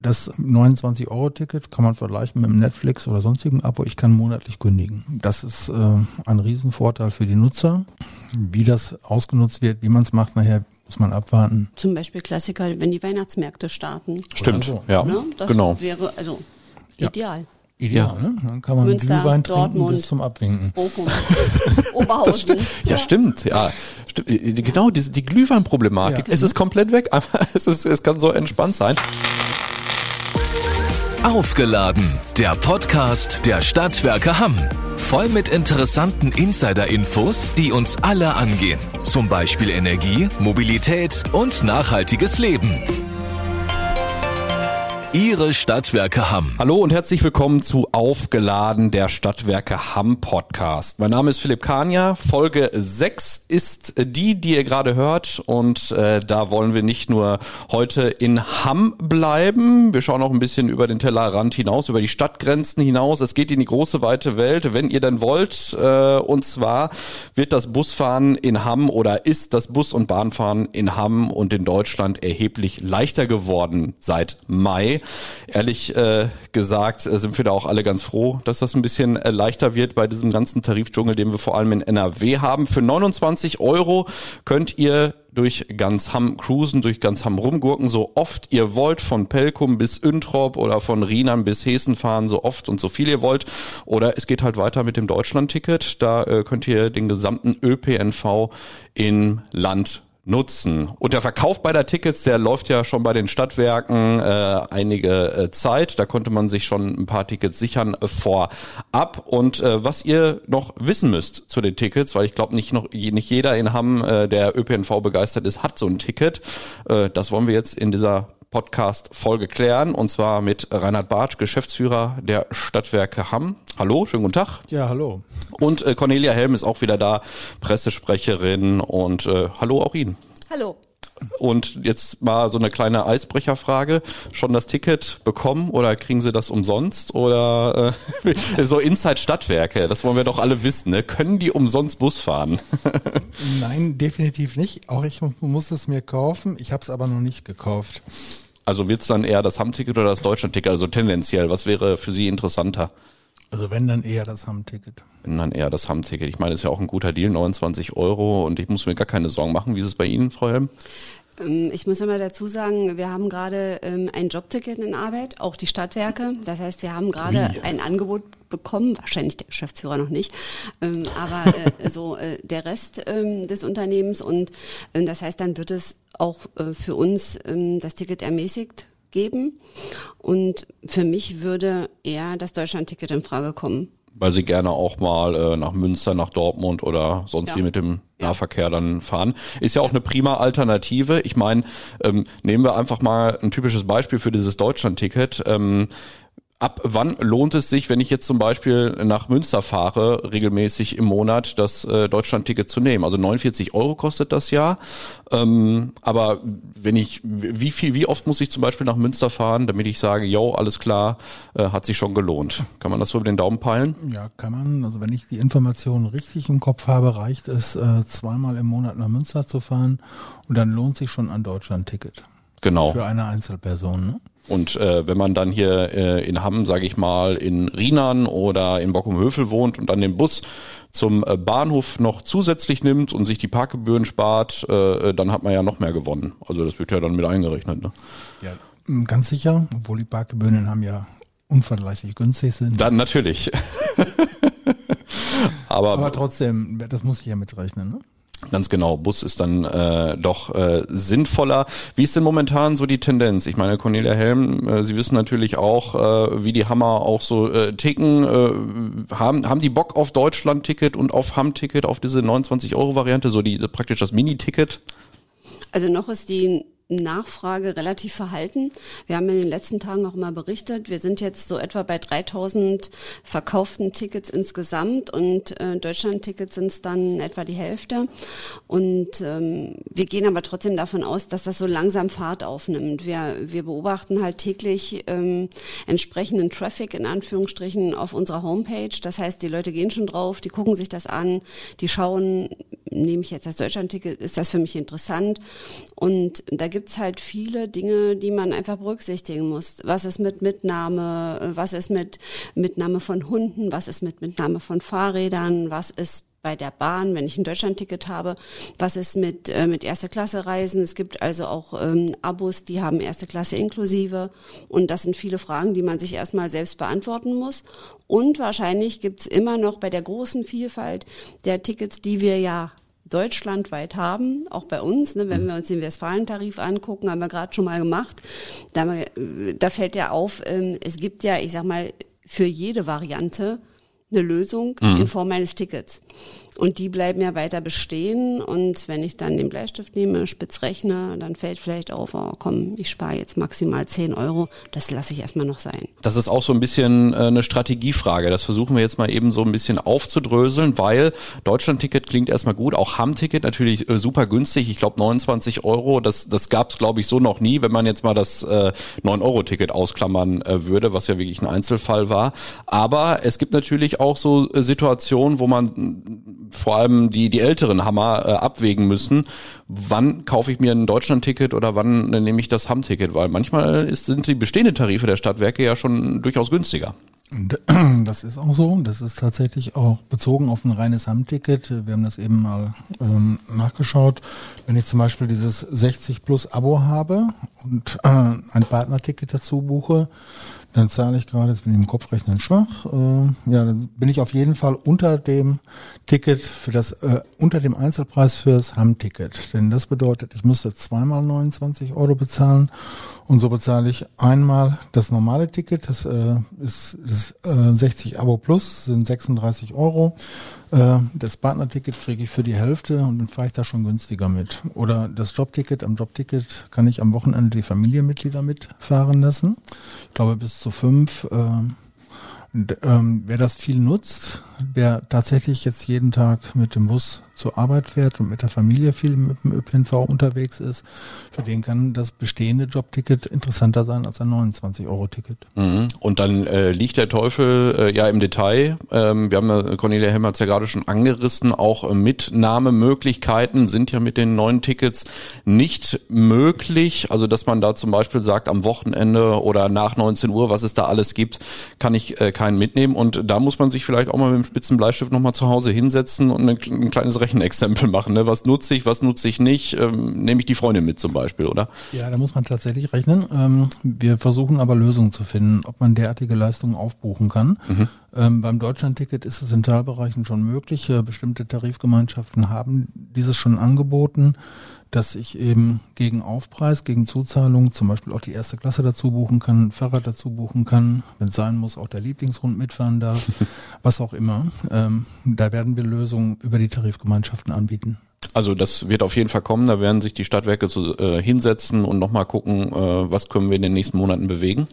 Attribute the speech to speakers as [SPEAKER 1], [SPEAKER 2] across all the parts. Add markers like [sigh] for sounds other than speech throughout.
[SPEAKER 1] Das 29-Euro-Ticket kann man vergleichen mit dem Netflix oder sonstigen Abo. Ich kann monatlich kündigen. Das ist äh, ein Riesenvorteil für die Nutzer. Wie das ausgenutzt wird, wie man es macht, nachher muss man abwarten.
[SPEAKER 2] Zum Beispiel Klassiker, wenn die Weihnachtsmärkte starten.
[SPEAKER 3] Stimmt,
[SPEAKER 1] so.
[SPEAKER 3] ja,
[SPEAKER 2] Ne? Das
[SPEAKER 3] genau.
[SPEAKER 2] wäre also
[SPEAKER 1] Ja.
[SPEAKER 2] ideal.
[SPEAKER 1] Ideal, ne? Dann kann man
[SPEAKER 2] Münster,
[SPEAKER 1] Glühwein trinken
[SPEAKER 2] Dortmund.
[SPEAKER 1] bis zum Abwinken.
[SPEAKER 2] Bochum, [laughs] Oberhausen.
[SPEAKER 3] Ja, stimmt. Ja, stimmt. Äh, Genau, die, die Glühweinproblematik.
[SPEAKER 1] Ja.
[SPEAKER 3] Es ist komplett weg, aber [laughs] es, ist, es kann so entspannt sein.
[SPEAKER 4] Aufgeladen, der Podcast der Stadtwerke Hamm. Voll mit interessanten Insider-Infos, die uns alle angehen. Zum Beispiel Energie, Mobilität und nachhaltiges Leben. Ihre Stadtwerke Hamm.
[SPEAKER 3] Hallo und herzlich willkommen zu Aufgeladen, der Stadtwerke Hamm Podcast. Mein Name ist Philipp Kania. Folge 6 ist die, die ihr gerade hört. Und äh, da wollen wir nicht nur heute in Hamm bleiben. Wir schauen auch ein bisschen über den Tellerrand hinaus, über die Stadtgrenzen hinaus. Es geht in die große, weite Welt, wenn ihr denn wollt. Äh, und zwar wird das Busfahren in Hamm oder ist das Bus- und Bahnfahren in Hamm und in Deutschland erheblich leichter geworden seit Mai. Ehrlich äh, gesagt äh, sind wir da auch alle ganz froh, dass das ein bisschen äh, leichter wird bei diesem ganzen Tarifdschungel, den wir vor allem in NRW haben. Für 29 Euro könnt ihr durch ganz Hamm cruisen, durch ganz Hamm rumgurken, so oft ihr wollt, von Pelkum bis Üntrop oder von Rienan bis Hessen fahren, so oft und so viel ihr wollt. Oder es geht halt weiter mit dem Deutschlandticket. Da äh, könnt ihr den gesamten ÖPNV in Land nutzen. Und der Verkauf beider Tickets, der läuft ja schon bei den Stadtwerken äh, einige äh, Zeit. Da konnte man sich schon ein paar Tickets sichern äh, vorab. Und äh, was ihr noch wissen müsst zu den Tickets, weil ich glaube nicht noch nicht jeder in Hamm, äh, der ÖPNV begeistert ist, hat so ein Ticket. Äh, das wollen wir jetzt in dieser Podcast-Folge klären. Und zwar mit Reinhard Bartsch, Geschäftsführer der Stadtwerke Hamm. Hallo, schönen guten Tag.
[SPEAKER 1] Ja, hallo.
[SPEAKER 3] Und äh, Cornelia Helm ist auch wieder da, Pressesprecherin. Und äh, hallo auch Ihnen.
[SPEAKER 2] Hallo.
[SPEAKER 3] Und jetzt mal so eine kleine Eisbrecherfrage. Schon das Ticket bekommen oder kriegen Sie das umsonst? Oder äh, [laughs] so Inside Stadtwerke, das wollen wir doch alle wissen. Ne? Können die umsonst Bus fahren? [laughs]
[SPEAKER 1] Nein, definitiv nicht. Auch ich muss es mir kaufen. Ich habe es aber noch nicht gekauft.
[SPEAKER 3] Also wird's dann eher das Hamm-Ticket oder das Deutschland-Ticket? Also tendenziell, was wäre für Sie interessanter?
[SPEAKER 1] Also wenn dann eher das Hamm-Ticket.
[SPEAKER 3] Wenn dann eher das Hamm-Ticket. Ich meine, das ist ja auch ein guter Deal, 29 Euro und ich muss mir gar keine Sorgen machen. Wie ist es bei Ihnen, Frau Helm?
[SPEAKER 2] Ähm, Ich muss immer dazu sagen, wir haben gerade ähm, ein Jobticket in Arbeit, auch die Stadtwerke. Das heißt, wir haben gerade
[SPEAKER 1] Wie?
[SPEAKER 2] ein Angebot bekommen, wahrscheinlich der Geschäftsführer noch nicht, ähm, aber äh, so äh, der Rest des Unternehmens. Und das heißt, dann wird es auch äh, für uns das Ticket ermäßigt geben. Und für mich würde eher das Deutschlandticket in Frage kommen.
[SPEAKER 3] Weil Sie gerne auch mal äh, nach Münster, nach Dortmund oder sonst
[SPEAKER 2] Ja.
[SPEAKER 3] wie mit dem. Nahverkehr dann fahren. Ist ja auch eine prima Alternative. Ich meine, ähm, nehmen wir einfach mal ein typisches Beispiel für dieses Deutschland-Ticket. Ähm, Ab wann lohnt es sich, wenn ich jetzt zum Beispiel nach Münster fahre, regelmäßig im Monat das äh, Deutschland-Ticket zu nehmen? Also 49 Euro kostet das Jahr. Ähm, aber wenn ich, wie viel, wie oft muss ich zum Beispiel nach Münster fahren, damit ich sage, yo, alles klar, äh, hat sich schon gelohnt? Kann man das so über den Daumen peilen?
[SPEAKER 1] Ja, kann man. Also wenn ich die Informationen richtig im Kopf habe, reicht es, äh, zweimal im Monat nach Münster zu fahren und dann lohnt sich schon ein Deutschland-Ticket.
[SPEAKER 3] Genau.
[SPEAKER 1] Für eine Einzelperson. Ne?
[SPEAKER 3] Und äh, wenn man dann hier äh, in Hamm, sage ich mal, in Rienan oder in Bockum-Höfel wohnt und dann den Bus zum äh, Bahnhof noch zusätzlich nimmt und sich die Parkgebühren spart, äh, dann hat man ja noch mehr gewonnen. Also das wird ja dann mit eingerechnet. Ne?
[SPEAKER 1] Ja. Ganz sicher, obwohl die Parkgebühren in Hamm ja unvergleichlich günstig sind.
[SPEAKER 3] Dann natürlich. [laughs] Aber,
[SPEAKER 1] Aber trotzdem, das muss ich ja mitrechnen. Ne?
[SPEAKER 3] Ganz genau, Bus ist dann äh, doch äh, sinnvoller. Wie ist denn momentan so die Tendenz? Ich meine, Cornelia Helm, äh, Sie wissen natürlich auch, äh, wie die Hammer auch so äh, ticken. Äh, haben, haben die Bock auf Deutschland-Ticket und auf Hamm-Ticket, auf diese 29-Euro-Variante, so die praktisch das Mini-Ticket?
[SPEAKER 2] Also noch ist die Nachfrage relativ verhalten. Wir haben in den letzten Tagen auch mal berichtet, wir sind jetzt so etwa bei 3000 verkauften Tickets insgesamt und äh, Deutschland-Tickets sind es dann etwa die Hälfte. Und ähm, wir gehen aber trotzdem davon aus, dass das so langsam Fahrt aufnimmt. Wir, wir beobachten halt täglich ähm, entsprechenden Traffic in Anführungsstrichen auf unserer Homepage. Das heißt, die Leute gehen schon drauf, die gucken sich das an, die schauen, nehme ich jetzt das Deutschlandticket, ist das für mich interessant? Und da gibt's halt viele Dinge, die man einfach berücksichtigen muss. Was ist mit Mitnahme? Was ist mit Mitnahme von Hunden? Was ist mit Mitnahme von Fahrrädern? Was ist bei der Bahn, wenn ich ein Deutschlandticket habe. Was ist mit, äh, mit erste Klasse Reisen? Es gibt also auch ähm, Abos, die haben erste Klasse inklusive. Und das sind viele Fragen, die man sich erstmal selbst beantworten muss. Und wahrscheinlich gibt's immer noch bei der großen Vielfalt der Tickets, die wir ja deutschlandweit haben, auch bei uns, ne, wenn mhm. wir uns den Westfalentarif angucken, haben wir gerade schon mal gemacht, da, da fällt ja auf, ähm, es gibt ja, ich sag mal, für jede Variante eine Lösung mhm. in Form eines Tickets. Und die bleiben ja weiter bestehen. Und wenn ich dann den Bleistift nehme, spitz rechne, dann fällt vielleicht auf, oh, komm, ich spare jetzt maximal 10 Euro. Das lasse ich erstmal noch sein.
[SPEAKER 3] Das ist auch so ein bisschen äh, eine Strategiefrage. Das versuchen wir jetzt mal eben so ein bisschen aufzudröseln, weil Deutschland-Ticket klingt erstmal gut. Auch Hamm-Ticket natürlich äh, super günstig. Ich glaube 29 Euro. Das, das gab es, glaube ich, so noch nie, wenn man jetzt mal das äh, 9-Euro-Ticket ausklammern äh, würde, was ja wirklich ein Einzelfall war. Aber es gibt natürlich auch so äh, Situationen, wo man vor allem die, die älteren Hammer äh, abwägen müssen, wann kaufe ich mir ein Deutschland-Ticket oder wann äh, nehme ich das Hamm-Ticket, weil manchmal ist, sind die bestehenden Tarife der Stadtwerke ja schon durchaus günstiger. [clears throat]
[SPEAKER 1] Das ist auch so. Das ist tatsächlich auch bezogen auf ein reines Hamm-Ticket. Wir haben das eben mal ähm, nachgeschaut. Wenn ich zum Beispiel dieses 60 plus Abo habe und äh, ein Partnerticket dazu buche, dann zahle ich gerade, jetzt bin ich im Kopfrechnen schwach, äh, ja, dann bin ich auf jeden Fall unter dem Ticket für das, äh, unter dem Einzelpreis fürs Hamm-Ticket. Denn das bedeutet, ich müsste zweimal 29 Euro bezahlen und so bezahle ich einmal das normale Ticket, das äh, ist das äh, 60 Abo Plus, sind 36 Euro. Äh, das Partnerticket kriege ich für die Hälfte und dann fahre ich da schon günstiger mit. Oder das Jobticket, am Jobticket kann ich am Wochenende die Familienmitglieder mitfahren lassen. Ich glaube bis zu fünf. Äh, ähm, wer das viel nutzt, wer tatsächlich jetzt jeden Tag mit dem Bus zur Arbeit fährt und mit der Familie viel mit dem ÖPNV unterwegs ist, für den kann das bestehende Jobticket interessanter sein als ein 29-Euro-Ticket.
[SPEAKER 3] Mhm. Und dann äh, liegt der Teufel äh, ja im Detail. Ähm, wir haben ja, Cornelia Helmer hat ja gerade schon angerissen, auch äh, Mitnahmemöglichkeiten sind ja mit den neuen Tickets nicht möglich. Also dass man da zum Beispiel sagt, am Wochenende oder nach 19 Uhr, was es da alles gibt, kann ich äh, keinen mitnehmen. Und da muss man sich vielleicht auch mal mit dem spitzen Bleistift nochmal zu Hause hinsetzen und ein, ein kleines Rechenexempel machen. Ne? Was nutze ich, was nutze ich nicht? Ähm, nehme ich die Freundin mit zum Beispiel, oder?
[SPEAKER 1] Ja, da muss man tatsächlich rechnen. Ähm, wir versuchen aber Lösungen zu finden, ob man derartige Leistungen aufbuchen kann. Mhm. Ähm, beim Deutschlandticket ist es in Teilbereichen schon möglich. Äh, bestimmte Tarifgemeinschaften haben dieses schon angeboten dass ich eben gegen Aufpreis, gegen Zuzahlung zum Beispiel auch die erste Klasse dazu buchen kann, Fahrrad dazu buchen kann, wenn es sein muss, auch der Lieblingshund mitfahren darf, [laughs] was auch immer. Ähm, da werden wir Lösungen über die Tarifgemeinschaften anbieten.
[SPEAKER 3] Also das wird auf jeden Fall kommen. Da werden sich die Stadtwerke so, äh, hinsetzen und nochmal gucken, äh, was können wir in den nächsten Monaten bewegen.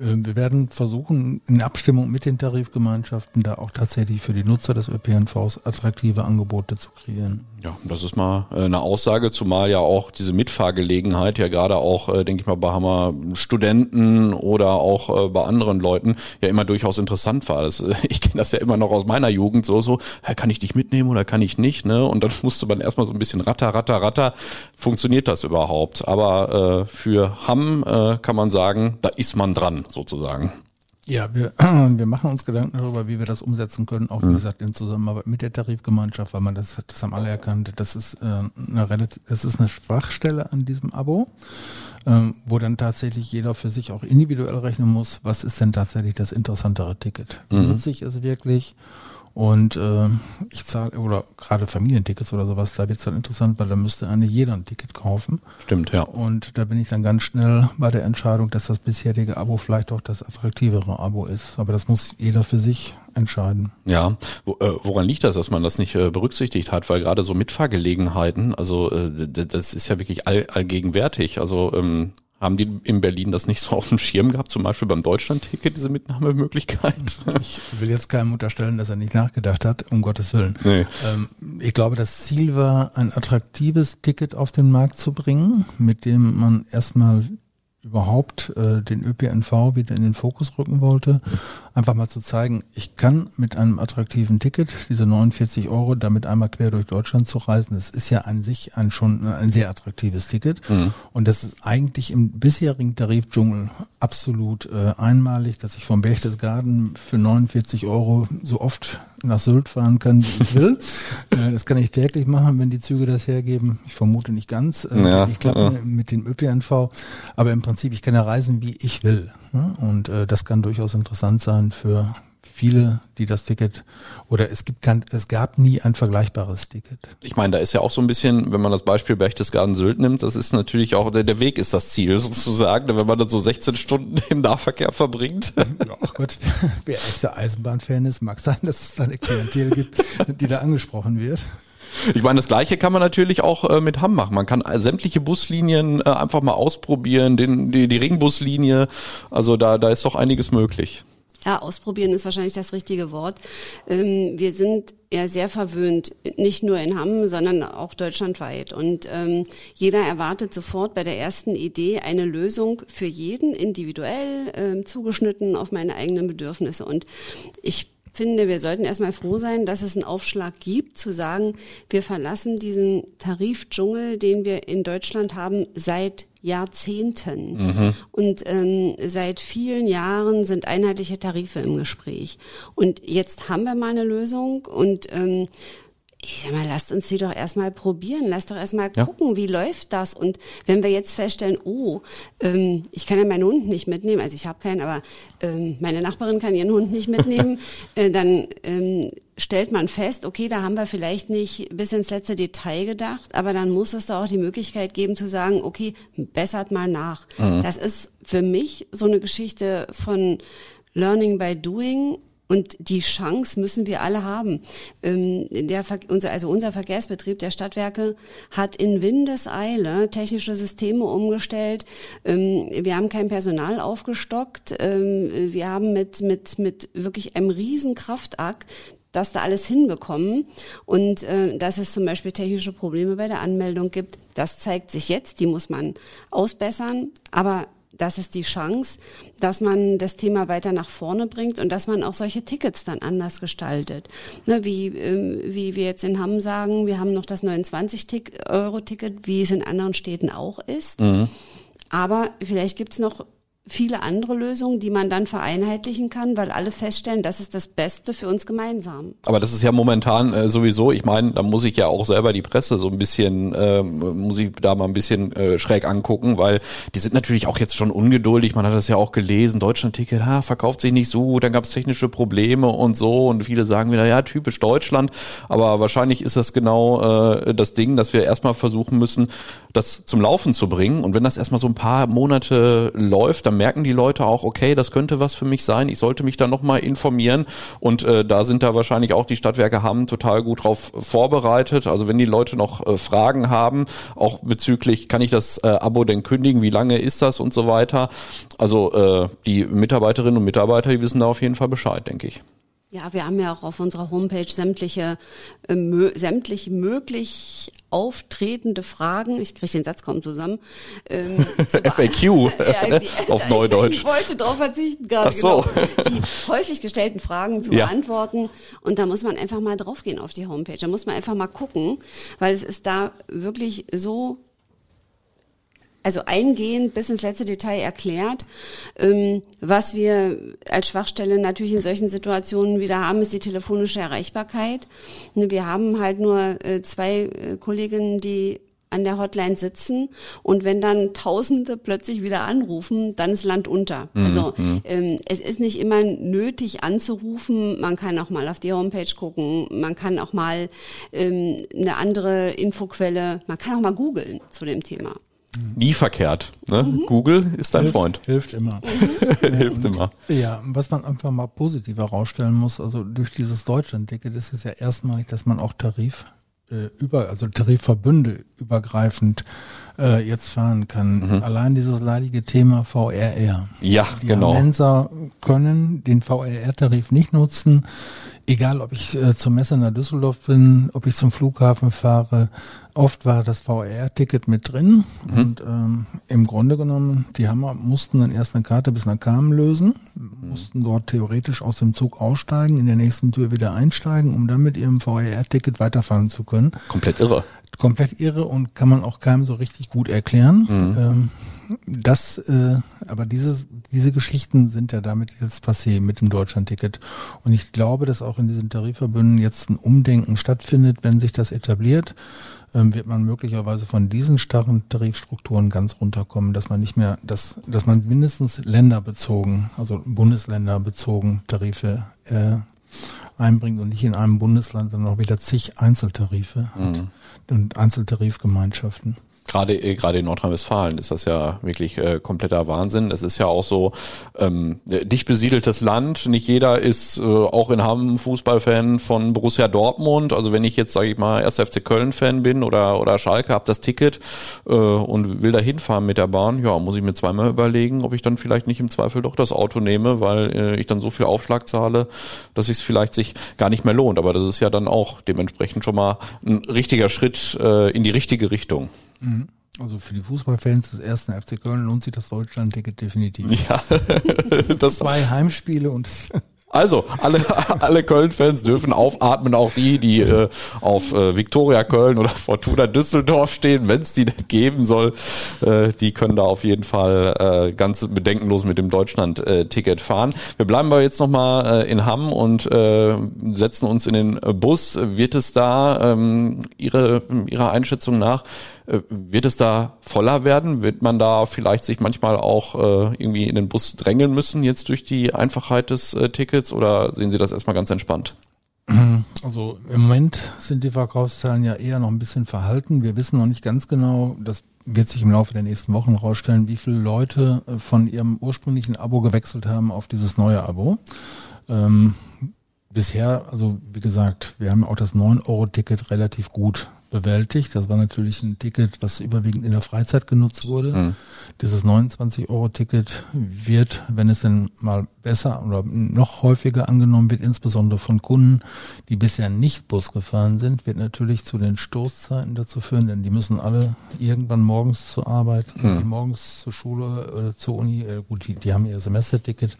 [SPEAKER 1] Äh, wir werden versuchen, in Abstimmung mit den Tarifgemeinschaften da auch tatsächlich für die Nutzer des ÖPNVs attraktive Angebote zu kreieren.
[SPEAKER 3] Ja, das ist mal äh, eine Aussage, zumal ja auch diese Mitfahrgelegenheit ja gerade auch, äh, denke ich mal, bei Hammer Studenten oder auch bei anderen Leuten ja immer durchaus interessant war. Das, [laughs] ich kenne das ja immer noch aus meiner Jugend so, so, kann ich dich mitnehmen oder kann ich nicht, ne? Und dann [laughs] musste man erstmal so ein bisschen ratter, ratter, ratter, funktioniert das überhaupt? Aber äh, für Hamm äh, kann man sagen, da ist man dran sozusagen.
[SPEAKER 1] Ja, wir, [clears throat] wir machen uns Gedanken darüber, wie wir das umsetzen können, auch wie mhm. gesagt in Zusammenarbeit mit der Tarifgemeinschaft, weil man das, das haben alle erkannt, das ist äh, eine relativ, das ist eine Schwachstelle an diesem Abo, ähm, wo dann tatsächlich jeder für sich auch individuell rechnen muss, was ist denn tatsächlich das interessantere Ticket? Mhm. Nutze ich es wirklich? Und äh, ich zahle, oder gerade Familientickets oder sowas, da wird es dann interessant, weil da müsste eigentlich jeder ein Ticket kaufen.
[SPEAKER 3] Stimmt, ja.
[SPEAKER 1] Und da bin ich dann ganz schnell bei der Entscheidung, dass das bisherige Abo vielleicht auch das attraktivere Abo ist. Aber das muss jeder für sich entscheiden.
[SPEAKER 3] Ja, äh, woran liegt das, dass man das nicht äh, berücksichtigt hat? Weil gerade so Mitfahrgelegenheiten, also äh, das ist ja wirklich all, allgegenwärtig. Also ähm, haben die in Berlin das nicht so auf dem Schirm gehabt, zum Beispiel beim Deutschland-Ticket, diese Mitnahmemöglichkeit?
[SPEAKER 1] Ich will jetzt keinem unterstellen, dass er nicht nachgedacht hat, um Gottes Willen. Nee. Ähm, ich glaube, das Ziel war, ein attraktives Ticket auf den Markt zu bringen, mit dem man erstmal überhaupt äh, den ÖPNV wieder in den Fokus rücken wollte, einfach mal zu zeigen, ich kann mit einem attraktiven Ticket, diese 49 Euro, damit einmal quer durch Deutschland zu reisen, das ist ja an sich ein schon ein sehr attraktives Ticket. Mhm. Und das ist eigentlich im bisherigen Tarifdschungel absolut äh, einmalig, dass ich vom Berchtesgaden für 49 Euro so oft nach Sylt fahren kann, wie ich will. [laughs] äh, das kann ich täglich machen, wenn die Züge das hergeben. Ich vermute nicht ganz. Äh, ja, ich glaube ja. mit dem ÖPNV. Aber im Prinzip, ich kann ja reisen, wie ich will. Ne? Und äh, das kann durchaus interessant sein für viele, die das Ticket oder es gibt kein, es gab nie ein vergleichbares Ticket.
[SPEAKER 3] Ich meine, da ist ja auch so ein bisschen, wenn man das Beispiel Berchtesgaden Sylt nimmt, das ist natürlich auch der, der Weg ist das Ziel [laughs] sozusagen, wenn man dann so 16 Stunden im Nahverkehr verbringt. Ja,
[SPEAKER 1] ach Gott, [laughs] wer echter Eisenbahnfan ist, mag sein, dass es da eine Klientel gibt, die da angesprochen wird.
[SPEAKER 3] Ich meine, das Gleiche kann man natürlich auch äh, mit Hamm machen. Man kann äh, sämtliche Buslinien äh, einfach mal ausprobieren, den, die, die Ringbuslinie. Also da, da ist doch einiges möglich.
[SPEAKER 2] Ja, ausprobieren ist wahrscheinlich das richtige Wort. Ähm, wir sind ja sehr verwöhnt, nicht nur in Hamm, sondern auch deutschlandweit. Und ähm, jeder erwartet sofort bei der ersten Idee eine Lösung für jeden individuell ähm, zugeschnitten auf meine eigenen Bedürfnisse. Und ich finde, wir sollten erstmal froh sein, dass es einen Aufschlag gibt, zu sagen, wir verlassen diesen Tarifdschungel, den wir in Deutschland haben, seit Jahrzehnten. Mhm. Und ähm, seit vielen Jahren sind einheitliche Tarife im Gespräch. Und jetzt haben wir mal eine Lösung und ähm, ich sag mal, lasst uns die doch erstmal probieren, lasst doch erstmal ja. gucken, wie läuft das. Und wenn wir jetzt feststellen, oh, ähm, ich kann ja meinen Hund nicht mitnehmen, also ich habe keinen, aber ähm, meine Nachbarin kann ihren Hund nicht mitnehmen, [laughs] äh, dann ähm, stellt man fest, okay, da haben wir vielleicht nicht bis ins letzte Detail gedacht, aber dann muss es da auch die Möglichkeit geben zu sagen, okay, bessert mal nach. Mhm. Das ist für mich so eine Geschichte von Learning by Doing und die Chance müssen wir alle haben. Ähm, der, unser, also unser Verkehrsbetrieb der Stadtwerke hat in Windeseile technische Systeme umgestellt. Ähm, wir haben kein Personal aufgestockt. Ähm, wir haben mit, mit, mit wirklich einem riesen Kraftakt das da alles hinbekommen und äh, dass es zum Beispiel technische Probleme bei der Anmeldung gibt, das zeigt sich jetzt, die muss man ausbessern, aber das ist die Chance, dass man das Thema weiter nach vorne bringt und dass man auch solche Tickets dann anders gestaltet. Ne, wie, ähm, wie wir jetzt in Hamm sagen, wir haben noch das 29-Euro-Ticket, wie es in anderen Städten auch ist. Mhm. Aber vielleicht gibt's noch viele andere Lösungen, die man dann vereinheitlichen kann, weil alle feststellen, das ist das Beste für uns gemeinsam.
[SPEAKER 3] Aber das ist ja momentan äh, sowieso, ich meine, da muss ich ja auch selber die Presse so ein bisschen, äh, muss ich da mal ein bisschen äh, schräg angucken, weil die sind natürlich auch jetzt schon ungeduldig, man hat das ja auch gelesen, Deutschland-Ticket, ha, verkauft sich nicht so gut, dann gab es technische Probleme und so. Und viele sagen wieder, ja, typisch Deutschland, aber wahrscheinlich ist das genau äh, das Ding, dass wir erstmal versuchen müssen, das zum Laufen zu bringen. Und wenn das erstmal so ein paar Monate läuft, dann merken die Leute auch, okay, das könnte was für mich sein, ich sollte mich da nochmal informieren und äh, da sind da wahrscheinlich auch die Stadtwerke haben total gut drauf vorbereitet. Also wenn die Leute noch äh, Fragen haben, auch bezüglich, kann ich das äh, Abo denn kündigen, wie lange ist das und so weiter. Also äh, die Mitarbeiterinnen und Mitarbeiter, die wissen da auf jeden Fall Bescheid, denke ich.
[SPEAKER 2] Ja, wir haben ja auch auf unserer Homepage sämtliche, äh, mö sämtliche möglich auftretende Fragen, ich kriege den Satz kaum zusammen.
[SPEAKER 3] Ähm, [laughs] FAQ [laughs] ja, die, [laughs] auf Neudeutsch.
[SPEAKER 2] Ich wollte darauf verzichten gerade,
[SPEAKER 3] so.
[SPEAKER 2] genau, die häufig gestellten Fragen zu ja. beantworten. Und da muss man einfach mal draufgehen auf die Homepage. Da muss man einfach mal gucken, weil es ist da wirklich so also eingehend bis ins letzte Detail erklärt. Ähm, was wir als Schwachstelle natürlich in solchen Situationen wieder haben, ist die telefonische Erreichbarkeit. Wir haben halt nur äh, zwei äh, Kolleginnen, die an der Hotline sitzen und wenn dann Tausende plötzlich wieder anrufen, dann ist Land unter. Mhm. Also mhm. ähm, es ist nicht immer nötig anzurufen, man kann auch mal auf die Homepage gucken, man kann auch mal ähm, eine andere Infoquelle, man kann auch mal googeln zu dem Thema.
[SPEAKER 3] Nie verkehrt. Ne? Mhm. Google ist dein
[SPEAKER 1] hilft,
[SPEAKER 3] Freund.
[SPEAKER 1] Hilft immer. [laughs]
[SPEAKER 3] hilft immer.
[SPEAKER 1] Ja, was man einfach mal positiv herausstellen muss, also durch dieses Deutschland-Ticket ist es ja erstmalig, dass man auch Tarif äh, über, also Tarifverbünde übergreifend äh, jetzt fahren kann. Mhm. Allein dieses leidige Thema VRR.
[SPEAKER 3] Ja,
[SPEAKER 1] Die
[SPEAKER 3] genau.
[SPEAKER 1] Mensa können den VRR-Tarif nicht nutzen Egal, ob ich äh, zum Messer nach Düsseldorf bin, ob ich zum Flughafen fahre, oft war das VR-Ticket mit drin. Mhm. Und ähm, im Grunde genommen, die Hammer mussten dann erst eine Karte bis nach Kamen lösen, mhm. mussten dort theoretisch aus dem Zug aussteigen, in der nächsten Tür wieder einsteigen, um dann mit ihrem VR-Ticket weiterfahren zu können.
[SPEAKER 3] Komplett irre.
[SPEAKER 1] Komplett irre und kann man auch keinem so richtig gut erklären. Mhm. Ähm, das, äh, aber diese, diese Geschichten sind ja damit jetzt passé mit dem Deutschlandticket. Und ich glaube, dass auch in diesen Tarifverbünden jetzt ein Umdenken stattfindet, wenn sich das etabliert, ähm, wird man möglicherweise von diesen starren Tarifstrukturen ganz runterkommen, dass man nicht mehr, dass, dass man mindestens länderbezogen, also bundesländerbezogen Tarife äh, einbringt und nicht in einem Bundesland dann noch wieder zig Einzeltarife hat mhm. und Einzeltarifgemeinschaften
[SPEAKER 3] gerade äh, gerade in Nordrhein-Westfalen ist das ja wirklich äh, kompletter Wahnsinn. Es ist ja auch so ähm, dicht besiedeltes Land. Nicht jeder ist äh, auch in Hamm Fußballfan von Borussia Dortmund. Also wenn ich jetzt sage ich mal 1. FC Köln Fan bin oder oder Schalke, habe das Ticket äh, und will da hinfahren mit der Bahn, ja, muss ich mir zweimal überlegen, ob ich dann vielleicht nicht im Zweifel doch das Auto nehme, weil äh, ich dann so viel Aufschlag zahle, dass es vielleicht sich gar nicht mehr lohnt. Aber das ist ja dann auch dementsprechend schon mal ein richtiger Schritt äh, in die richtige Richtung.
[SPEAKER 1] Mhm. Also für die Fußballfans des ersten FC Köln lohnt sich das Deutschland-Ticket definitiv. [laughs]
[SPEAKER 3] Ja,
[SPEAKER 1] das zwei Heimspiele und [laughs]
[SPEAKER 3] also, alle, alle Köln-Fans dürfen aufatmen, auch die, die äh, auf äh, Viktoria Köln oder Fortuna Düsseldorf stehen, wenn es die denn geben soll. Äh, die können da auf jeden Fall äh, ganz bedenkenlos mit dem Deutschland-Ticket fahren. Wir bleiben aber jetzt nochmal äh, in Hamm und äh, setzen uns in den Bus. Wird es da ähm, Ihre, Ihrer Einschätzung nach äh, wird es da voller werden? Wird man da vielleicht sich manchmal auch äh, irgendwie in den Bus drängeln müssen jetzt durch die Einfachheit des äh, Tickets oder sehen Sie das erstmal ganz entspannt? [clears throat]
[SPEAKER 1] Also im Moment sind die Verkaufszahlen ja eher noch ein bisschen verhalten. Wir wissen noch nicht ganz genau, das wird sich im Laufe der nächsten Wochen herausstellen, wie viele Leute äh, von ihrem ursprünglichen Abo gewechselt haben auf dieses neue Abo. Ähm, bisher, also wie gesagt, wir haben auch das 9-Euro-Ticket relativ gut bewältigt. Das war natürlich ein Ticket, was überwiegend in der Freizeit genutzt wurde. Mhm. Dieses 29-Euro-Ticket wird, wenn es denn mal besser oder noch häufiger angenommen wird, insbesondere von Kunden, die bisher nicht Bus gefahren sind, wird natürlich zu den Stoßzeiten dazu führen, denn die müssen alle irgendwann morgens zur Arbeit, mhm. morgens zur Schule oder zur Uni, äh, gut, die, die haben ihr Semesterticket,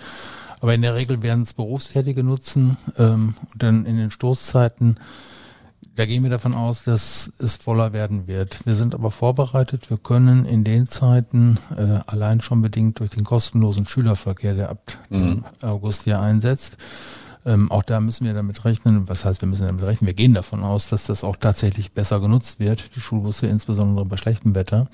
[SPEAKER 1] aber in der Regel werden es Berufstätige nutzen ähm, und dann in den Stoßzeiten da gehen wir davon aus, dass es voller werden wird. Wir sind aber vorbereitet. Wir können in den Zeiten äh, allein schon bedingt durch den kostenlosen Schülerverkehr, der ab mhm. August hier einsetzt, ähm, auch da müssen wir damit rechnen. Was heißt, wir müssen damit rechnen? Wir gehen davon aus, dass das auch tatsächlich besser genutzt wird, die Schulbusse, insbesondere bei schlechtem Wetter.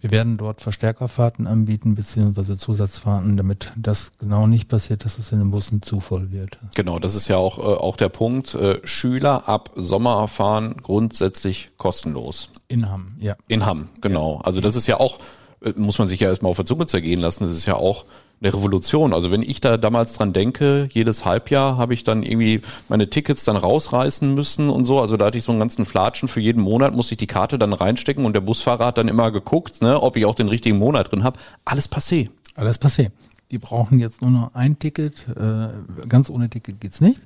[SPEAKER 1] Wir werden dort Verstärkerfahrten anbieten, beziehungsweise Zusatzfahrten, damit das genau nicht passiert, dass es in den Bussen zu voll wird.
[SPEAKER 3] Genau, das ist ja auch, äh, auch der Punkt. Äh, Schüler ab Sommer fahren grundsätzlich kostenlos.
[SPEAKER 1] In Hamm, ja.
[SPEAKER 3] In Hamm, genau. Ja. Also das ist ja auch, äh, muss man sich ja erstmal auf der Zunge zergehen lassen. Das ist ja auch eine Revolution. Also wenn ich da damals dran denke, jedes Halbjahr habe ich dann irgendwie meine Tickets dann rausreißen müssen und so. Also da hatte ich so einen ganzen Flatschen für jeden Monat, musste ich die Karte dann reinstecken und der Busfahrer hat dann immer geguckt, ne, ob ich auch den richtigen Monat drin habe. Alles passé.
[SPEAKER 1] Alles passé. Die brauchen jetzt nur noch ein Ticket. Äh, ganz ohne Ticket geht's nicht.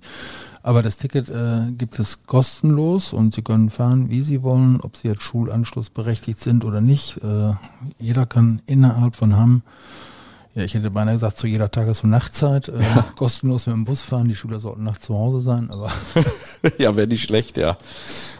[SPEAKER 1] Aber das Ticket äh, gibt es kostenlos und Sie können fahren, wie Sie wollen, ob Sie jetzt Schulanschluss berechtigt sind oder nicht. Äh, jeder kann innerhalb von Hamm ja, ich hätte beinahe gesagt, zu jeder Tages- und Nachtzeit äh, ja. kostenlos mit dem Bus fahren. Die Schüler sollten nachts zu Hause sein, aber. [laughs]
[SPEAKER 3] ja, wäre nicht schlecht, ja.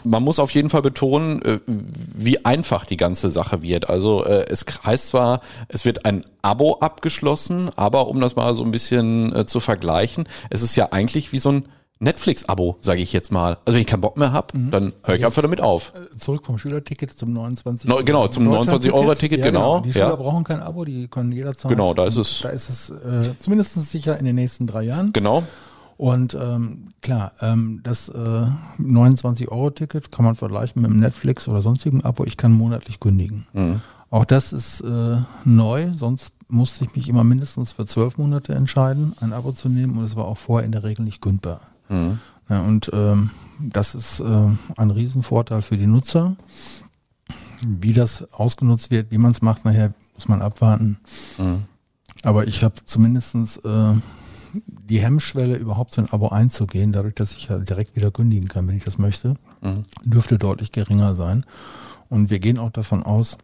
[SPEAKER 3] Man muss auf jeden Fall betonen, äh, wie einfach die ganze Sache wird. Also äh, es heißt zwar, es wird ein Abo abgeschlossen, aber um das mal so ein bisschen äh, zu vergleichen, es ist ja eigentlich wie so ein Netflix-Abo, sage ich jetzt mal. Also wenn ich keinen Bock mehr habe, mhm. dann höre ich einfach damit auf.
[SPEAKER 1] Zurück vom Schülerticket zum 29
[SPEAKER 3] no, Genau, zum 29 Euro Ticket, ja, genau.
[SPEAKER 1] genau. Die Schüler ja. brauchen kein Abo, die können jederzeit.
[SPEAKER 3] Genau, da ist es.
[SPEAKER 1] Da ist es äh, zumindest sicher in den nächsten drei Jahren.
[SPEAKER 3] Genau.
[SPEAKER 1] Und ähm, klar, ähm, das äh, 29 Euro Ticket kann man vergleichen mit dem Netflix oder sonstigen Abo. Ich kann monatlich kündigen. Mhm. Auch das ist äh, neu, sonst musste ich mich immer mindestens für zwölf Monate entscheiden, ein Abo zu nehmen und es war auch vorher in der Regel nicht kündbar. Mhm. Ja, und ähm, das ist äh, ein Riesenvorteil für die Nutzer. Wie das ausgenutzt wird, wie man es macht, nachher muss man abwarten. Mhm. Aber ich habe zumindestens äh, die Hemmschwelle, überhaupt so ein Abo einzugehen, dadurch, dass ich ja direkt wieder kündigen kann, wenn ich das möchte, mhm. dürfte deutlich geringer sein. Und wir gehen auch davon aus,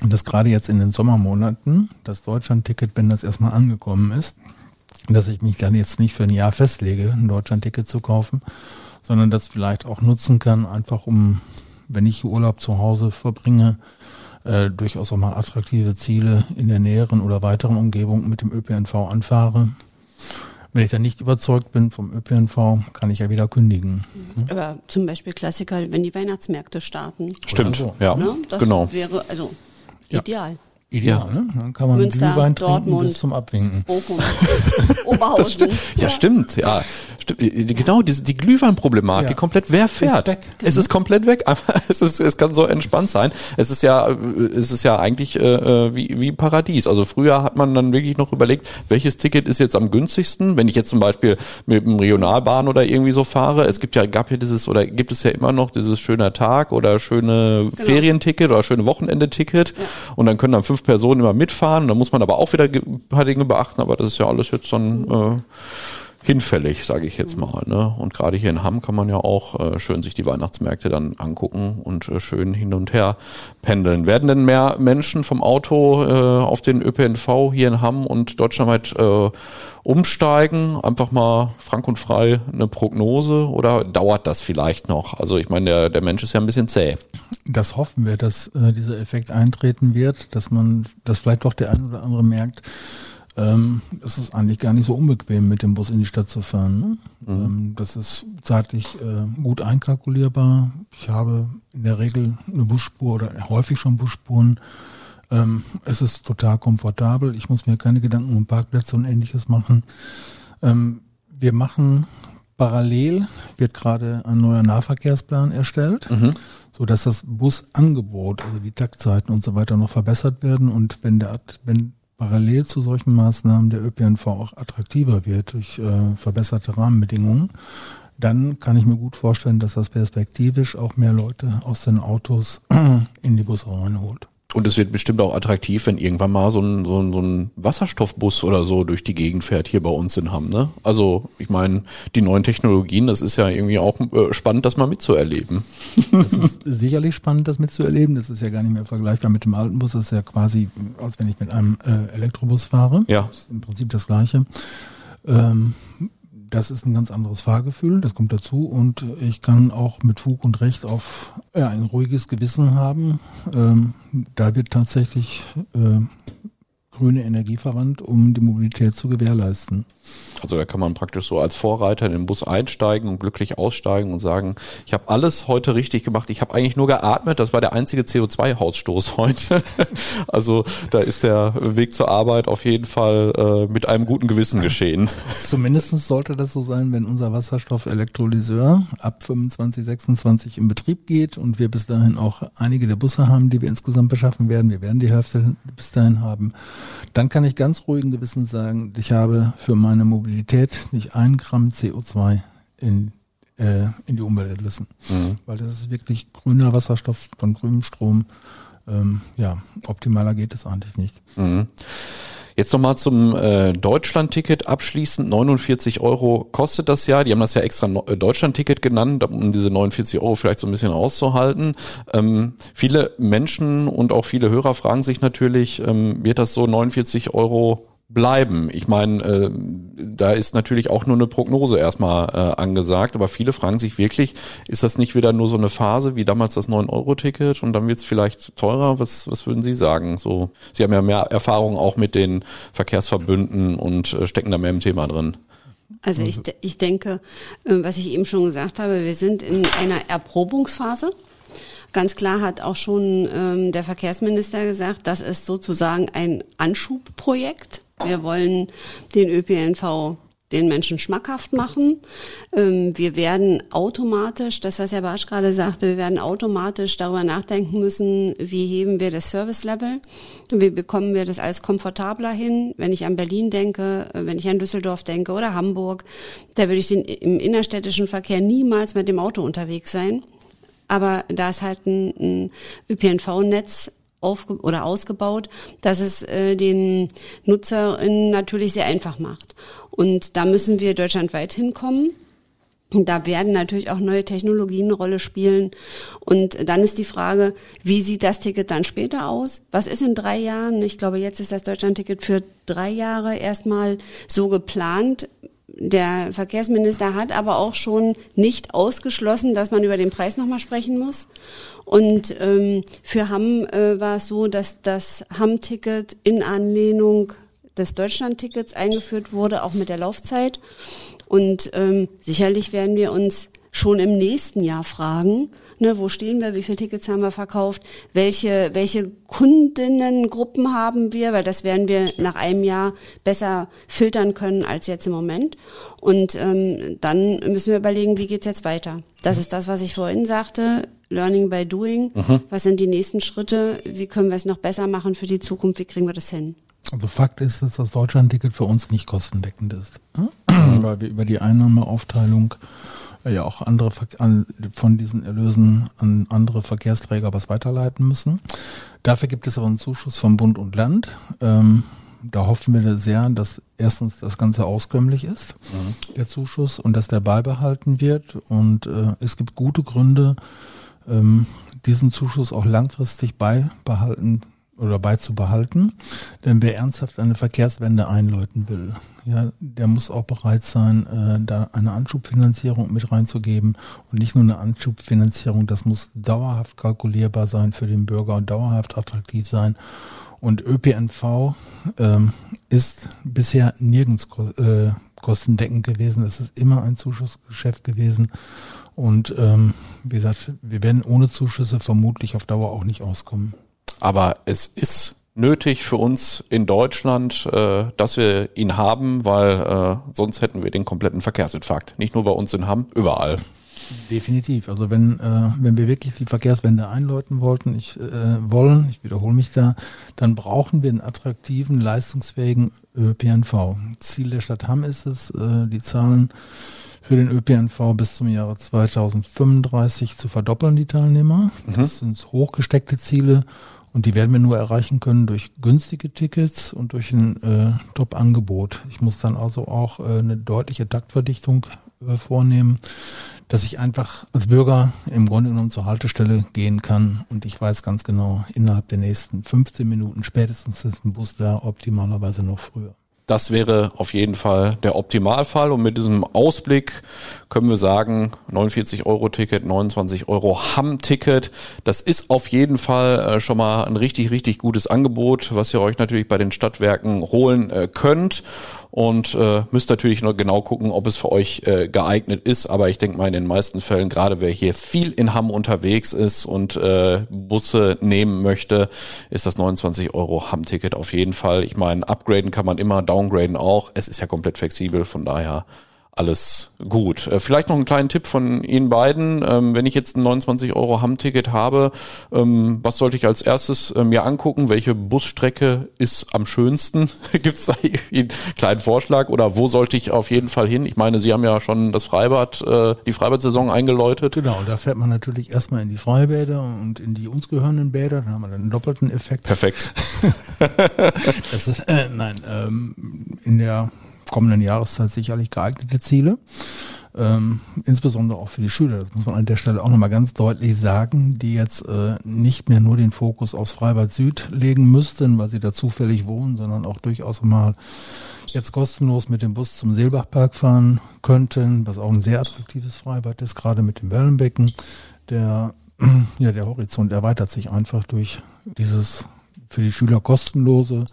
[SPEAKER 1] dass gerade jetzt in den Sommermonaten das Deutschland-Ticket, wenn das erstmal angekommen ist, dass ich mich dann jetzt nicht für ein Jahr festlege, ein Deutschland-Ticket zu kaufen, sondern das vielleicht auch nutzen kann, einfach um, wenn ich Urlaub zu Hause verbringe, äh, durchaus auch mal attraktive Ziele in der näheren oder weiteren Umgebung mit dem ÖPNV anfahre. Wenn ich dann nicht überzeugt bin vom ÖPNV, kann ich ja wieder kündigen.
[SPEAKER 2] Aber zum Beispiel Klassiker, wenn die Weihnachtsmärkte starten.
[SPEAKER 3] Stimmt, so. ja, ne?
[SPEAKER 2] das
[SPEAKER 3] genau.
[SPEAKER 2] wäre also ideal.
[SPEAKER 1] Ja. Ideal, ja. ne? Dann kann man
[SPEAKER 2] Münster,
[SPEAKER 1] Glühwein
[SPEAKER 2] Dortmund,
[SPEAKER 1] trinken bis zum Abwinken.
[SPEAKER 2] Bochum, [laughs] Oberhausen.
[SPEAKER 3] Stimmt. Ja, ja, stimmt. Ja, stimmt. Genau, diese, die Glühweinproblematik, ja. komplett wer fährt?
[SPEAKER 1] Ist.
[SPEAKER 3] Es ist komplett weg. [laughs] es, ist, es kann so entspannt sein. Es ist ja, es ist ja eigentlich äh, wie, wie Paradies. Also früher hat man dann wirklich noch überlegt, welches Ticket ist jetzt am günstigsten. Wenn ich jetzt zum Beispiel mit dem Regionalbahn oder irgendwie so fahre, es gibt ja, gab ja dieses oder gibt es ja immer noch dieses schöner Tag oder schöne genau. Ferienticket oder schöne Wochenendeticket. Ja. Und dann können dann fünf Personen immer mitfahren. Da muss man aber auch wieder ein paar Dinge beachten. Aber das ist ja alles jetzt dann äh, hinfällig, sage ich jetzt mal. Ne? Und gerade hier in Hamm kann man ja auch äh, schön sich die Weihnachtsmärkte dann angucken und äh, schön hin und her pendeln. Werden denn mehr Menschen vom Auto äh, auf den ÖPNV hier in Hamm und deutschlandweit äh, umsteigen? Einfach mal frank und frei eine Prognose oder dauert das vielleicht noch? Also ich meine, der, der Mensch ist ja ein bisschen zäh.
[SPEAKER 1] Das hoffen wir, dass äh, dieser Effekt eintreten wird, dass man, dass vielleicht doch der ein oder andere merkt, ähm, es ist eigentlich gar nicht so unbequem, mit dem Bus in die Stadt zu fahren. Ne? Mhm. Ähm, das ist zeitlich äh, gut einkalkulierbar. Ich habe in der Regel eine Busspur oder häufig schon Busspuren. Ähm, es ist total komfortabel. Ich muss mir keine Gedanken um Parkplätze und ähnliches machen. Ähm, wir machen parallel, wird gerade ein neuer Nahverkehrsplan erstellt. Mhm so dass das Busangebot, also die Taktzeiten und so weiter noch verbessert werden und wenn der wenn parallel zu solchen Maßnahmen der ÖPNV auch attraktiver wird durch äh, verbesserte Rahmenbedingungen, dann kann ich mir gut vorstellen, dass das perspektivisch auch mehr Leute aus den Autos [clears throat] in die Busse reinholt.
[SPEAKER 3] Und es wird bestimmt auch attraktiv, wenn irgendwann mal so ein, so ein, so ein Wasserstoffbus oder so durch die Gegend fährt hier bei uns in Hamm. Ne? Also ich meine, die neuen Technologien, das ist ja irgendwie auch äh, spannend, das mal mitzuerleben.
[SPEAKER 1] Das ist sicherlich spannend, das mitzuerleben. Das ist ja gar nicht mehr vergleichbar mit dem alten Bus. Das ist ja quasi, als wenn ich mit einem äh, Elektrobus fahre.
[SPEAKER 3] Ja.
[SPEAKER 1] Das ist im Prinzip das Gleiche. Ähm, das ist ein ganz anderes Fahrgefühl, das kommt dazu und ich kann auch mit Fug und Recht auf ja, ein ruhiges Gewissen haben. Ähm, da wird tatsächlich äh, grüne Energie verwandt, um die Mobilität zu gewährleisten.
[SPEAKER 3] Also da kann man praktisch so als Vorreiter in den Bus einsteigen und glücklich aussteigen und sagen, ich habe alles heute richtig gemacht. Ich habe eigentlich nur geatmet. Das war der einzige CO2-Ausstoß [laughs] heute. also da ist der Weg zur Arbeit auf jeden Fall äh, mit einem guten Gewissen geschehen. [laughs]
[SPEAKER 1] Zumindest sollte das so sein, wenn unser Wasserstoffelektrolyseur ab 25, 26 in Betrieb geht und wir bis dahin auch einige der Busse haben, die wir insgesamt beschaffen werden. Wir werden die Hälfte bis dahin haben. Dann kann ich ganz ruhigen Gewissens sagen, ich habe für meine Mobilität nicht ein Gramm CO2 in, äh, in die Umwelt entlassen. Mhm. Weil das ist wirklich grüner Wasserstoff von grünem Strom. Ähm, ja, optimaler geht es eigentlich nicht.
[SPEAKER 3] Mhm. Jetzt nochmal zum äh, Deutschland-Ticket abschließend. 49 Euro kostet das ja. Die haben das ja extra no äh, Deutschland-Ticket genannt, um diese 49 Euro vielleicht so ein bisschen rauszuhalten. Ähm, viele Menschen und auch viele Hörer fragen sich natürlich, ähm, wird das so 49 Euro bleiben. Ich meine, äh, da ist natürlich auch nur eine Prognose erstmal äh, angesagt, aber viele fragen sich wirklich, ist das nicht wieder nur so eine Phase wie damals das 9-Euro-Ticket und dann wird es vielleicht teurer? Was, was würden Sie sagen? So, Sie haben ja mehr Erfahrung auch mit den Verkehrsverbünden und äh, stecken da mehr im Thema drin.
[SPEAKER 2] Also ich, ich denke, äh, was ich eben schon gesagt habe, wir sind in einer Erprobungsphase. Ganz klar hat auch schon ähm, der Verkehrsminister gesagt, das ist sozusagen ein Anschubprojekt. Wir wollen den ÖPNV den Menschen schmackhaft machen. Ähm, wir werden automatisch, das was Herr Barsch gerade sagte, wir werden automatisch darüber nachdenken müssen, wie heben wir das Service-Level, wie bekommen wir das alles komfortabler hin. Wenn ich an Berlin denke, äh, wenn ich an Düsseldorf denke oder Hamburg, da würde ich den, im innerstädtischen Verkehr niemals mit dem Auto unterwegs sein. Aber da ist halt ein, ein ÖPNV-Netz aufge oder ausgebaut, dass es äh, den Nutzerinnen natürlich sehr einfach macht. Und da müssen wir deutschlandweit hinkommen. Da werden natürlich auch neue Technologien eine Rolle spielen. Und dann ist die Frage, wie sieht das Ticket dann später aus? Was ist in drei Jahren? Ich glaube, jetzt ist das Deutschlandticket für drei Jahre erstmal so geplant. Der Verkehrsminister hat aber auch schon nicht ausgeschlossen, dass man über den Preis nochmal sprechen muss. Und ähm, für Hamm äh, war es so, dass das Hamm-Ticket in Anlehnung des Deutschland-Tickets eingeführt wurde, auch mit der Laufzeit. Und ähm, sicherlich werden wir uns schon im nächsten Jahr fragen, ne, wo stehen wir, wie viele Tickets haben wir verkauft, welche, welche Kundinnengruppen haben wir, weil das werden wir nach einem Jahr besser filtern können als jetzt im Moment. Und ähm, dann müssen wir überlegen, wie geht's jetzt weiter. Das ist das, was ich vorhin sagte. Learning by Doing. Mhm. Was sind die nächsten Schritte? Wie können wir es noch besser machen für die Zukunft? Wie kriegen wir das hin?
[SPEAKER 1] Also Fakt ist, dass das Deutschlandticket für uns nicht kostendeckend ist, weil wir über die Einnahmeaufteilung ja auch andere von diesen Erlösen an andere Verkehrsträger was weiterleiten müssen. Dafür gibt es aber einen Zuschuss von Bund und Land. Ähm, da hoffen wir sehr, dass erstens das Ganze auskömmlich ist, mhm. der Zuschuss, und dass der beibehalten wird. Und äh, es gibt gute Gründe, ähm, diesen Zuschuss auch langfristig beibehalten oder beizubehalten. Denn wer ernsthaft eine Verkehrswende einläuten will, ja, der muss auch bereit sein, äh, da eine Anschubfinanzierung mit reinzugeben und nicht nur eine Anschubfinanzierung, das muss dauerhaft kalkulierbar sein für den Bürger und dauerhaft attraktiv sein. Und ÖPNV ähm, ist bisher nirgends äh, kostendeckend gewesen. Es ist immer ein Zuschussgeschäft gewesen. Und ähm, wie gesagt, wir werden ohne Zuschüsse vermutlich auf Dauer auch nicht auskommen.
[SPEAKER 3] Aber es ist nötig für uns in Deutschland, äh, dass wir ihn haben, weil äh, sonst hätten wir den kompletten Verkehrsinfarkt. Nicht nur bei uns in Hamm, überall.
[SPEAKER 1] Definitiv. Also wenn, äh, wenn wir wirklich die Verkehrswende einläuten wollten, ich äh, wollen, ich wiederhole mich da, dann brauchen wir einen attraktiven, leistungsfähigen ÖPNV. Ziel der Stadt Hamm ist es, äh, die Zahlen für den ÖPNV bis zum Jahre 2035 zu verdoppeln, die Teilnehmer. Mhm. Das sind hochgesteckte Ziele und die werden wir nur erreichen können durch günstige Tickets und durch ein äh, Top-Angebot. Ich muss dann also auch äh, eine deutliche Taktverdichtung äh, vornehmen, dass ich einfach als Bürger im Grunde genommen zur Haltestelle gehen kann und ich weiß ganz genau, innerhalb der nächsten 15 Minuten spätestens ist ein Bus da, optimalerweise noch früher.
[SPEAKER 3] Das wäre auf jeden Fall der Optimalfall. Und mit diesem Ausblick können wir sagen, 49 Euro Ticket, 29 Euro Hamm-Ticket. Das ist auf jeden Fall äh, schon mal ein richtig, richtig gutes Angebot, was ihr euch natürlich bei den Stadtwerken holen äh, könnt und äh, müsst natürlich noch genau gucken, ob es für euch äh, geeignet ist. Aber ich denke mal, in den meisten Fällen, gerade wer hier viel in Hamm unterwegs ist und äh, Busse nehmen möchte, ist das 29 Euro Hamm-Ticket auf jeden Fall. Ich meine, upgraden kann man immer, downgraden auch. Es ist ja komplett flexibel, von daher alles gut. Äh, vielleicht noch einen kleinen Tipp von Ihnen beiden. Ähm, wenn ich jetzt ein 29 Euro Hamm-Ticket habe, ähm, was sollte ich als erstes äh, mir angucken? Welche Busstrecke ist am schönsten? [laughs] Gibt es da einen kleinen Vorschlag oder wo sollte ich auf jeden Fall hin? Ich meine, Sie haben ja schon das Freibad, äh, die Freibad-Saison eingeläutet.
[SPEAKER 1] Genau, da fährt man natürlich erstmal in die Freibäder und in die uns gehörenden Bäder. Da haben wir dann einen doppelten Effekt.
[SPEAKER 3] Perfekt. [laughs]
[SPEAKER 1] das ist, äh, nein, ähm, in der kommenden Jahreszeit sicherlich geeignete Ziele. Ähm, insbesondere auch für die Schüler, das muss man an der Stelle auch nochmal ganz deutlich sagen, die jetzt äh, nicht mehr nur den Fokus aufs Freibad Süd legen müssten, weil sie da zufällig wohnen, sondern auch durchaus mal jetzt kostenlos mit dem Bus zum Seelbachpark fahren könnten, was auch ein sehr attraktives Freibad ist, gerade mit dem Wellenbecken. Der, [clears throat] ja, der Horizont erweitert sich einfach durch dieses für die Schüler kostenlose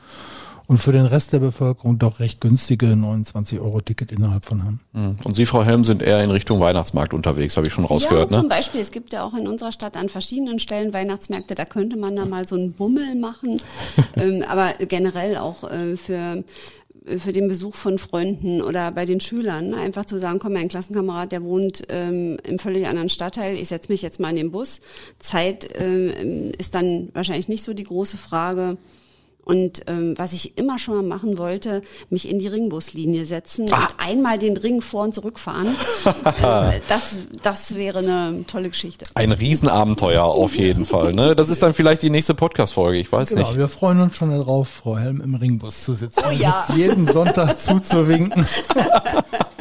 [SPEAKER 1] und für den Rest der Bevölkerung doch recht günstige 29 Euro Ticket innerhalb von Hamm.
[SPEAKER 3] Mhm. Und Sie, Frau Helm, sind eher in Richtung Weihnachtsmarkt unterwegs, habe ich schon rausgehört.
[SPEAKER 2] Ja, zum ne? Beispiel, es gibt ja auch in unserer Stadt an verschiedenen Stellen Weihnachtsmärkte, da könnte man da mal so einen Bummel machen, [laughs] ähm, aber generell auch äh, für für den Besuch von Freunden oder bei den Schülern. Ne? Einfach zu sagen, komm, mein Klassenkamerad, der wohnt ähm, im völlig anderen Stadtteil, ich setze mich jetzt mal in den Bus. Zeit ähm, ist dann wahrscheinlich nicht so die große Frage. Und ähm, was ich immer schon mal machen wollte, mich in die Ringbuslinie setzen ah. und einmal den Ring vor und zurückfahren. [laughs] äh, das, das wäre eine tolle Geschichte.
[SPEAKER 3] Ein Riesenabenteuer auf jeden Fall. Ne? Das ist dann vielleicht die nächste Podcast-Folge, ich weiß genau, nicht.
[SPEAKER 1] Wir freuen uns schon darauf, Frau Helm im Ringbus zu sitzen. Oh ja. jeden Sonntag zuzuwinken. [laughs]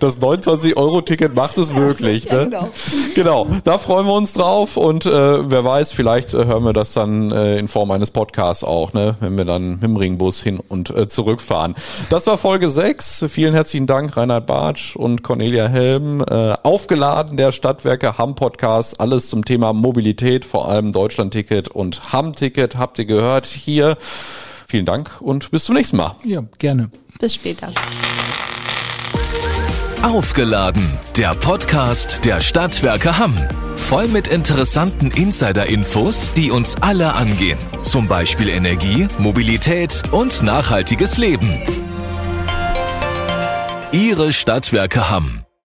[SPEAKER 3] Das 29-Euro-Ticket macht es möglich. Ja, ne? genau. genau, da freuen wir uns drauf und äh, wer weiß, vielleicht äh, hören wir das dann äh, in Form eines Podcasts auch, ne? wenn wir dann mit dem Ringbus hin und äh, zurückfahren. Das war Folge 6. Vielen herzlichen Dank, Reinhard Bartsch und Cornelia Helm. Äh, aufgeladen der Stadtwerke Hamm Podcast, alles zum Thema Mobilität, vor allem Deutschland-Ticket und Hamm-Ticket. Habt ihr gehört hier. Vielen Dank und bis zum nächsten Mal.
[SPEAKER 1] Ja, gerne.
[SPEAKER 2] Bis später.
[SPEAKER 4] Aufgeladen, der Podcast der Stadtwerke Hamm. Voll mit interessanten Insider-Infos, die uns alle angehen. Zum Beispiel Energie, Mobilität und nachhaltiges Leben. Ihre Stadtwerke Hamm.